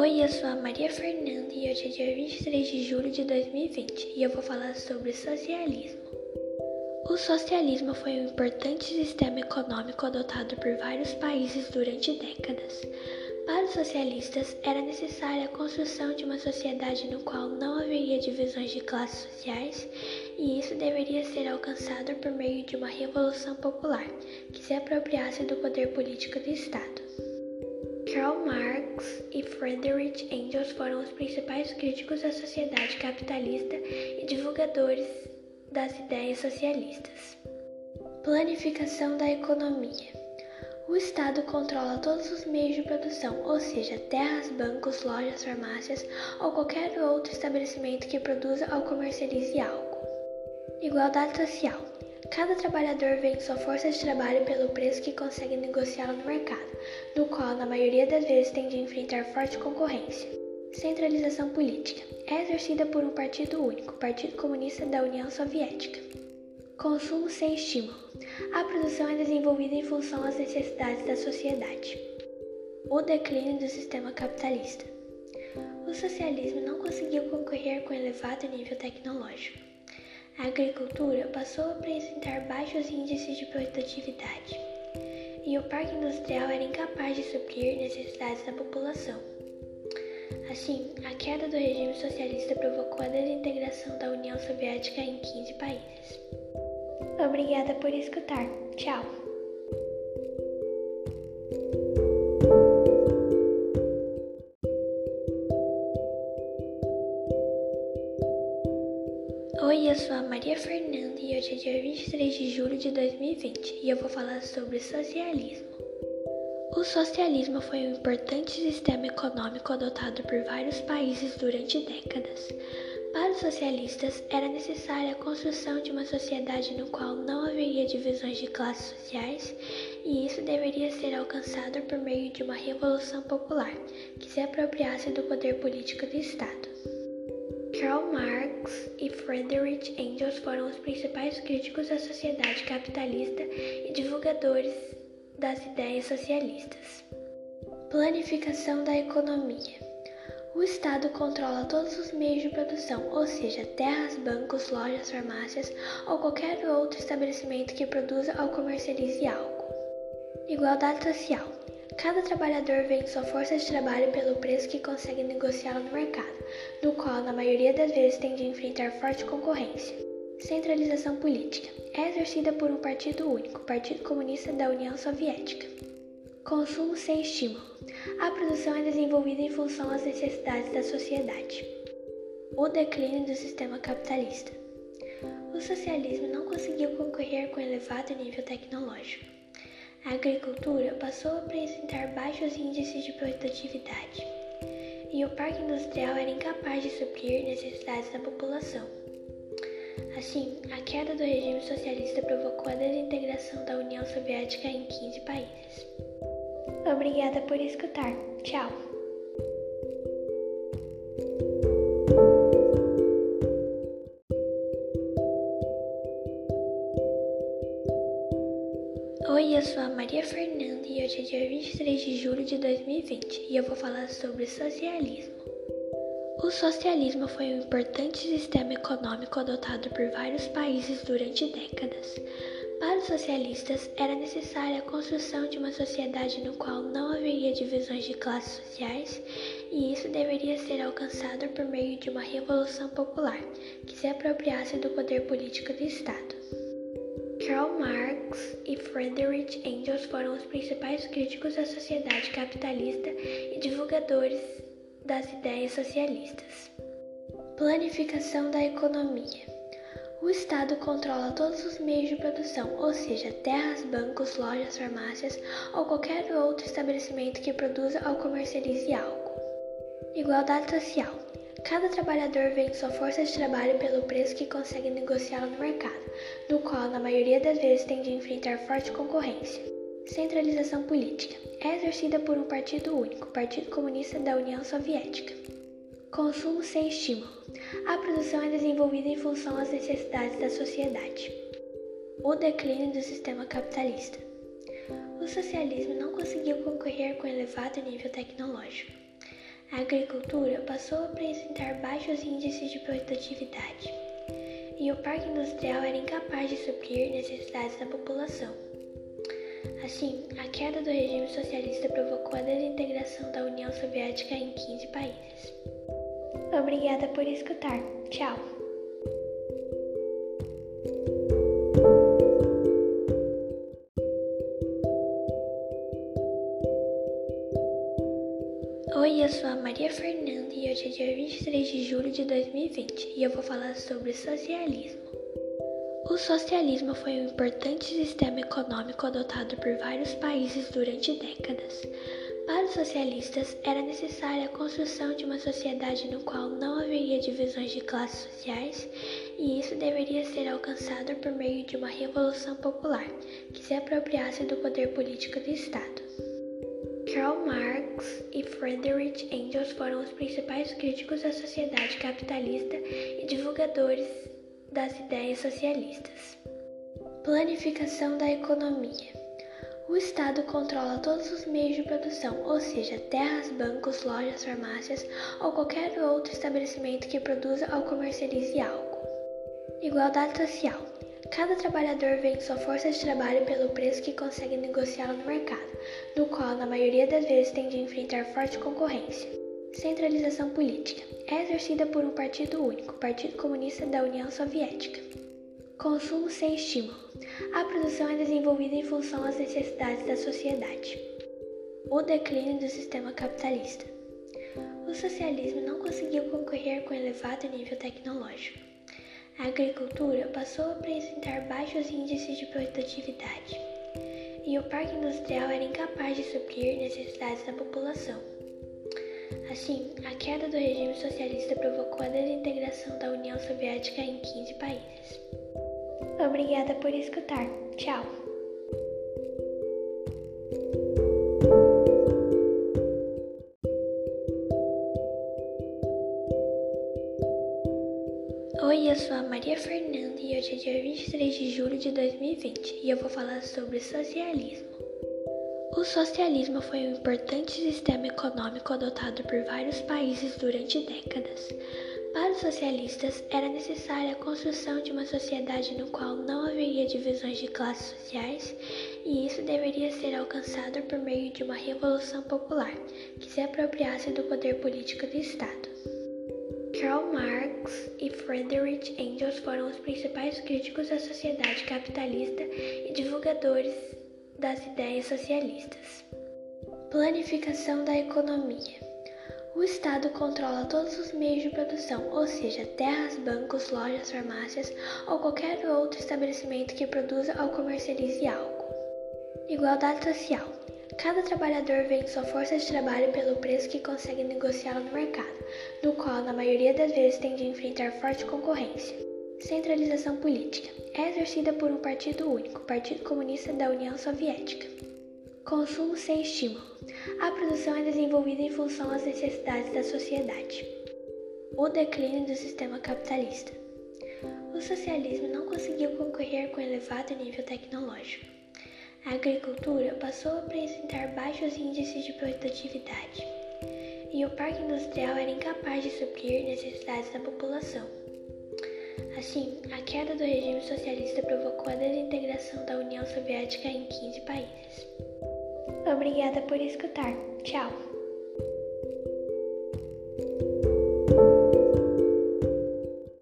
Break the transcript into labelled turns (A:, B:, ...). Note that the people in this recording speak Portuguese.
A: Oi, eu sou a Maria Fernanda e hoje é dia 23 de julho de 2020 e eu vou falar sobre socialismo. O socialismo foi um importante sistema econômico adotado por vários países durante décadas. Para os socialistas, era necessária a construção de uma sociedade no qual não haveria divisões de classes sociais, e isso deveria ser alcançado por meio de uma revolução popular que se apropriasse do poder político do Estado. Karl Marx e Friedrich Engels foram os principais críticos da sociedade capitalista e divulgadores das ideias socialistas. Planificação da economia. O Estado controla todos os meios de produção, ou seja, terras, bancos, lojas, farmácias ou qualquer outro estabelecimento que produza ou comercialize algo. Igualdade social. Cada trabalhador vende sua força de trabalho pelo preço que consegue negociá-la no mercado, no qual, na maioria das vezes, tem de enfrentar forte concorrência. Centralização política. É exercida por um partido único, Partido Comunista da União Soviética. Consumo sem estímulo. A produção é desenvolvida em função às necessidades da sociedade. O declínio do sistema capitalista. O socialismo não conseguiu concorrer com elevado nível tecnológico. A agricultura passou a apresentar baixos índices de produtividade, e o parque industrial era incapaz de suprir necessidades da população. Assim, a queda do regime socialista provocou a desintegração da União Soviética em 15 países. Obrigada por escutar. Tchau. Maria Fernanda e hoje é dia 23 de julho de 2020 e eu vou falar sobre socialismo. O socialismo foi um importante sistema econômico adotado por vários países durante décadas. Para os socialistas, era necessária a construção de uma sociedade no qual não haveria divisões de classes sociais, e isso deveria ser alcançado por meio de uma revolução popular que se apropriasse do poder político do Estado. Karl Marx e Friedrich Engels foram os principais críticos da sociedade capitalista e divulgadores das ideias socialistas. Planificação da economia. O Estado controla todos os meios de produção, ou seja, terras, bancos, lojas, farmácias ou qualquer outro estabelecimento que produza ou comercialize algo. Igualdade social. Cada trabalhador vende sua força de trabalho pelo preço que consegue negociá-la no mercado, no qual, na maioria das vezes, tem de enfrentar forte concorrência. Centralização política. É exercida por um partido único, Partido Comunista da União Soviética. Consumo sem estímulo. A produção é desenvolvida em função às necessidades da sociedade. O declínio do sistema capitalista. O socialismo não conseguiu concorrer com elevado nível tecnológico. A agricultura passou a apresentar baixos índices de produtividade, e o parque industrial era incapaz de suprir necessidades da população. Assim, a queda do regime socialista provocou a desintegração da União Soviética em 15 países. Obrigada por escutar. Tchau. Oi, eu sou a Maria Fernanda e hoje é dia 23 de julho de 2020 e eu vou falar sobre socialismo. O socialismo foi um importante sistema econômico adotado por vários países durante décadas. Para os socialistas, era necessária a construção de uma sociedade no qual não haveria divisões de classes sociais, e isso deveria ser alcançado por meio de uma revolução popular que se apropriasse do poder político do Estado. Karl Marx e Friedrich Engels foram os principais críticos da sociedade capitalista e divulgadores das ideias socialistas. Planificação da economia. O Estado controla todos os meios de produção, ou seja, terras, bancos, lojas, farmácias ou qualquer outro estabelecimento que produza ou comercialize algo. Igualdade social. Cada trabalhador vende sua força de trabalho pelo preço que consegue negociá-la no mercado, no qual, na maioria das vezes, tem de enfrentar forte concorrência. Centralização política. É exercida por um partido único, Partido Comunista da União Soviética. Consumo sem estímulo. A produção é desenvolvida em função às necessidades da sociedade. O declínio do sistema capitalista. O socialismo não conseguiu concorrer com elevado nível tecnológico. A agricultura passou a apresentar baixos índices de produtividade e o parque industrial era incapaz de suprir necessidades da população. Assim, a queda do regime socialista provocou a desintegração da União Soviética em 15 países. Obrigada por escutar. Tchau! Maria Fernanda e hoje é dia 23 de julho de 2020 e eu vou falar sobre socialismo. O socialismo foi um importante sistema econômico adotado por vários países durante décadas. Para os socialistas, era necessária a construção de uma sociedade no qual não haveria divisões de classes sociais, e isso deveria ser alcançado por meio de uma revolução popular que se apropriasse do poder político do Estado. Karl Marx e Friedrich Engels foram os principais críticos da sociedade capitalista e divulgadores das ideias socialistas. Planificação da economia. O Estado controla todos os meios de produção, ou seja, terras, bancos, lojas, farmácias ou qualquer outro estabelecimento que produza ou comercialize algo. Igualdade social. Cada trabalhador vende sua força de trabalho pelo preço que consegue negociá-la no mercado, no qual, na maioria das vezes, tem de enfrentar forte concorrência. Centralização política é exercida por um partido único, Partido Comunista da União Soviética. Consumo sem estímulo. A produção é desenvolvida em função às necessidades da sociedade. O declínio do sistema capitalista. O socialismo não conseguiu concorrer com elevado nível tecnológico. A agricultura passou a apresentar baixos índices de produtividade e o parque industrial era incapaz de suprir necessidades da população. Assim, a queda do regime socialista provocou a desintegração da União Soviética em 15 países. Obrigada por escutar. Tchau! Dia 23 de julho de 2020 e eu vou falar sobre socialismo. O socialismo foi um importante sistema econômico adotado por vários países durante décadas. Para os socialistas, era necessária a construção de uma sociedade no qual não haveria divisões de classes sociais, e isso deveria ser alcançado por meio de uma revolução popular que se apropriasse do poder político do Estado. Karl Marx e Friedrich Engels foram os principais críticos da sociedade capitalista e divulgadores das ideias socialistas. Planificação da economia. O Estado controla todos os meios de produção, ou seja, terras, bancos, lojas, farmácias ou qualquer outro estabelecimento que produza ou comercialize algo. Igualdade social. Cada trabalhador vende sua força de trabalho pelo preço que consegue negociá-la no mercado, no qual, na maioria das vezes, tem de enfrentar forte concorrência. Centralização política é exercida por um partido único, Partido Comunista da União Soviética. Consumo sem estímulo. A produção é desenvolvida em função às necessidades da sociedade. O declínio do sistema capitalista. O socialismo não conseguiu concorrer com elevado nível tecnológico. A agricultura passou a apresentar baixos índices de produtividade e o parque industrial era incapaz de suprir necessidades da população. Assim, a queda do regime socialista provocou a desintegração da União Soviética em 15 países. Obrigada por escutar. Tchau!